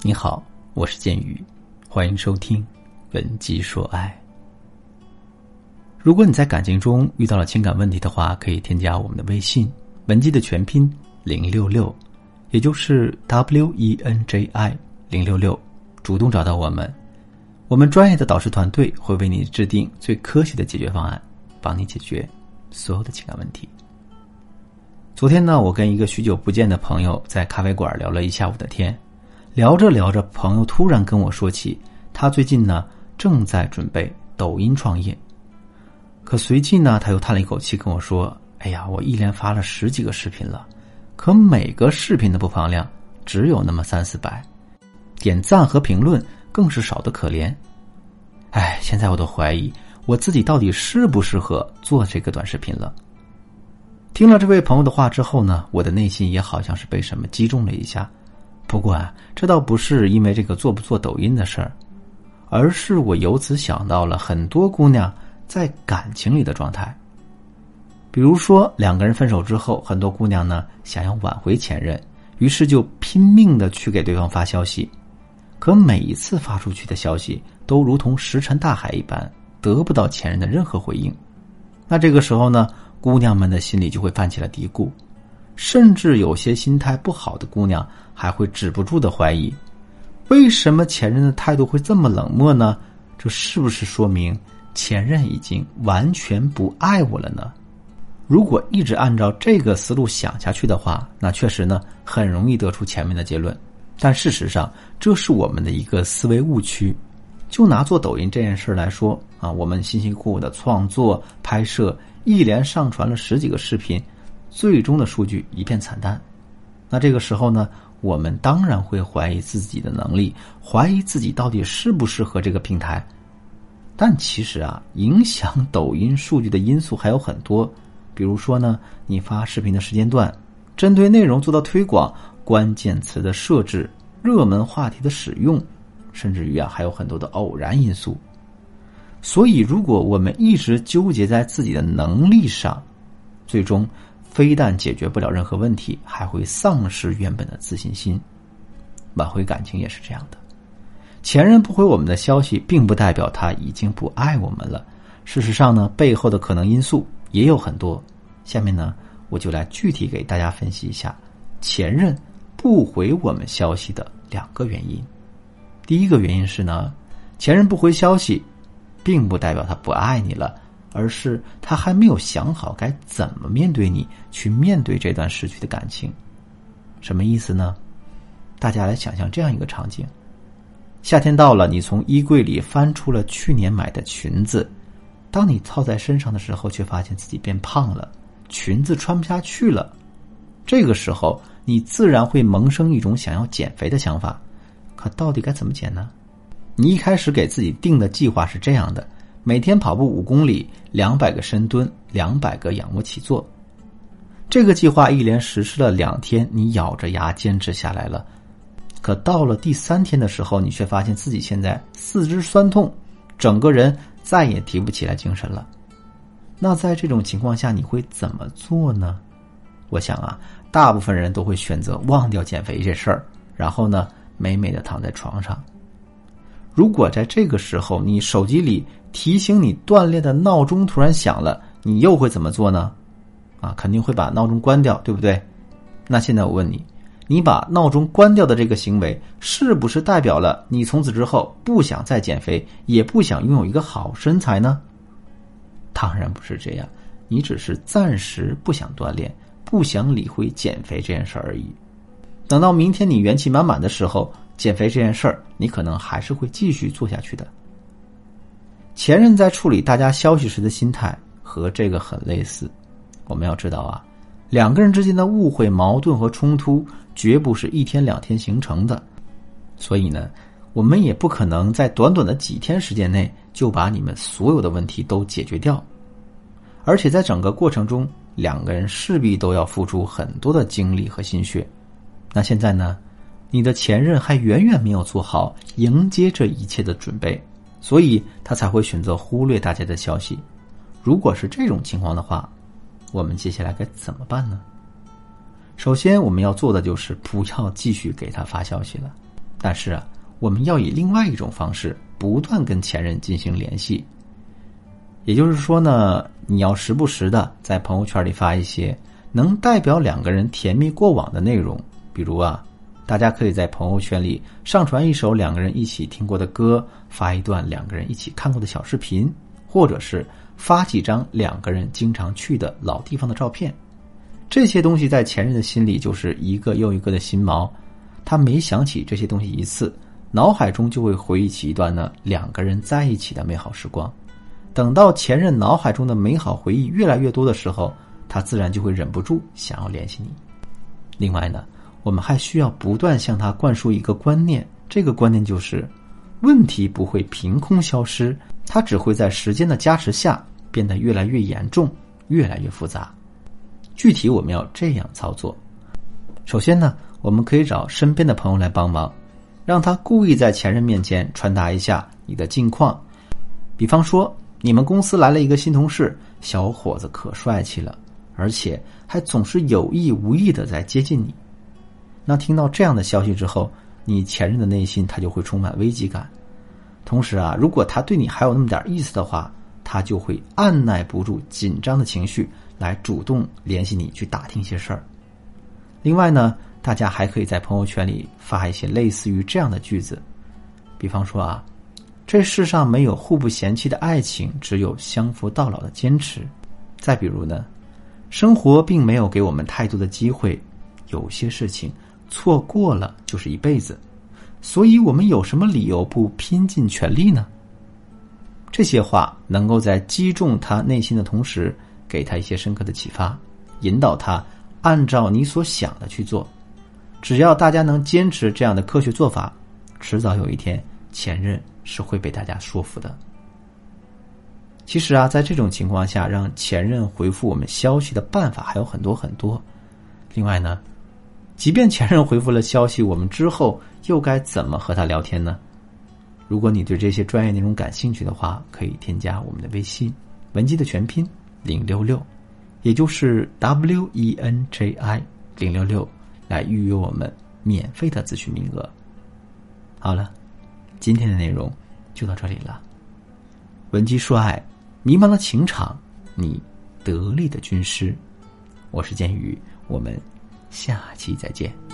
你好，我是剑宇，欢迎收听《文姬说爱》。如果你在感情中遇到了情感问题的话，可以添加我们的微信“文姬”的全拼零六六，也就是 W E N J I 零六六，主动找到我们，我们专业的导师团队会为你制定最科学的解决方案，帮你解决所有的情感问题。昨天呢，我跟一个许久不见的朋友在咖啡馆聊了一下午的天。聊着聊着，朋友突然跟我说起，他最近呢正在准备抖音创业。可随即呢，他又叹了一口气跟我说：“哎呀，我一连发了十几个视频了，可每个视频的播放量只有那么三四百，点赞和评论更是少的可怜。哎，现在我都怀疑我自己到底适不适合做这个短视频了。”听了这位朋友的话之后呢，我的内心也好像是被什么击中了一下。不过啊，这倒不是因为这个做不做抖音的事儿，而是我由此想到了很多姑娘在感情里的状态。比如说，两个人分手之后，很多姑娘呢想要挽回前任，于是就拼命的去给对方发消息，可每一次发出去的消息都如同石沉大海一般，得不到前任的任何回应。那这个时候呢，姑娘们的心里就会泛起了嘀咕。甚至有些心态不好的姑娘还会止不住的怀疑：为什么前任的态度会这么冷漠呢？这是不是说明前任已经完全不爱我了呢？如果一直按照这个思路想下去的话，那确实呢很容易得出前面的结论。但事实上，这是我们的一个思维误区。就拿做抖音这件事来说啊，我们辛辛苦苦的创作、拍摄，一连上传了十几个视频。最终的数据一片惨淡，那这个时候呢，我们当然会怀疑自己的能力，怀疑自己到底适不适合这个平台。但其实啊，影响抖音数据的因素还有很多，比如说呢，你发视频的时间段，针对内容做到推广，关键词的设置，热门话题的使用，甚至于啊，还有很多的偶然因素。所以，如果我们一直纠结在自己的能力上，最终。非但解决不了任何问题，还会丧失原本的自信心。挽回感情也是这样的，前任不回我们的消息，并不代表他已经不爱我们了。事实上呢，背后的可能因素也有很多。下面呢，我就来具体给大家分析一下前任不回我们消息的两个原因。第一个原因是呢，前任不回消息，并不代表他不爱你了。而是他还没有想好该怎么面对你，去面对这段失去的感情，什么意思呢？大家来想象这样一个场景：夏天到了，你从衣柜里翻出了去年买的裙子，当你套在身上的时候，却发现自己变胖了，裙子穿不下去了。这个时候，你自然会萌生一种想要减肥的想法。可到底该怎么减呢？你一开始给自己定的计划是这样的。每天跑步五公里，两百个深蹲，两百个仰卧起坐。这个计划一连实施了两天，你咬着牙坚持下来了。可到了第三天的时候，你却发现自己现在四肢酸痛，整个人再也提不起来精神了。那在这种情况下，你会怎么做呢？我想啊，大部分人都会选择忘掉减肥这事儿，然后呢，美美的躺在床上。如果在这个时候，你手机里提醒你锻炼的闹钟突然响了，你又会怎么做呢？啊，肯定会把闹钟关掉，对不对？那现在我问你，你把闹钟关掉的这个行为，是不是代表了你从此之后不想再减肥，也不想拥有一个好身材呢？当然不是这样，你只是暂时不想锻炼，不想理会减肥这件事而已。等到明天你元气满满的时候。减肥这件事儿，你可能还是会继续做下去的。前任在处理大家消息时的心态和这个很类似。我们要知道啊，两个人之间的误会、矛盾和冲突绝不是一天两天形成的，所以呢，我们也不可能在短短的几天时间内就把你们所有的问题都解决掉。而且在整个过程中，两个人势必都要付出很多的精力和心血。那现在呢？你的前任还远远没有做好迎接这一切的准备，所以他才会选择忽略大家的消息。如果是这种情况的话，我们接下来该怎么办呢？首先，我们要做的就是不要继续给他发消息了。但是啊，我们要以另外一种方式不断跟前任进行联系。也就是说呢，你要时不时的在朋友圈里发一些能代表两个人甜蜜过往的内容，比如啊，大家可以在朋友圈里上传一首两个人一起听过的歌，发一段两个人一起看过的小视频，或者是发几张两个人经常去的老地方的照片。这些东西在前任的心里就是一个又一个的心锚，他每想起这些东西一次，脑海中就会回忆起一段呢两个人在一起的美好时光。等到前任脑海中的美好回忆越来越多的时候，他自然就会忍不住想要联系你。另外呢，我们还需要不断向他灌输一个观念，这个观念就是：问题不会凭空消失，它只会在时间的加持下变得越来越严重、越来越复杂。具体我们要这样操作：首先呢，我们可以找身边的朋友来帮忙，让他故意在前任面前传达一下你的近况，比方说。你们公司来了一个新同事，小伙子可帅气了，而且还总是有意无意的在接近你。那听到这样的消息之后，你前任的内心他就会充满危机感。同时啊，如果他对你还有那么点意思的话，他就会按耐不住紧张的情绪，来主动联系你去打听一些事儿。另外呢，大家还可以在朋友圈里发一些类似于这样的句子，比方说啊。这世上没有互不嫌弃的爱情，只有相扶到老的坚持。再比如呢，生活并没有给我们太多的机会，有些事情错过了就是一辈子，所以我们有什么理由不拼尽全力呢？这些话能够在击中他内心的同时，给他一些深刻的启发，引导他按照你所想的去做。只要大家能坚持这样的科学做法，迟早有一天前任。是会被大家说服的。其实啊，在这种情况下，让前任回复我们消息的办法还有很多很多。另外呢，即便前任回复了消息，我们之后又该怎么和他聊天呢？如果你对这些专业内容感兴趣的话，可以添加我们的微信“文姬”的全拼零六六，也就是 W E N J I 零六六，来预约我们免费的咨询名额。好了。今天的内容就到这里了。文姬说爱，迷茫的情场，你得力的军师。我是剑宇，我们下期再见。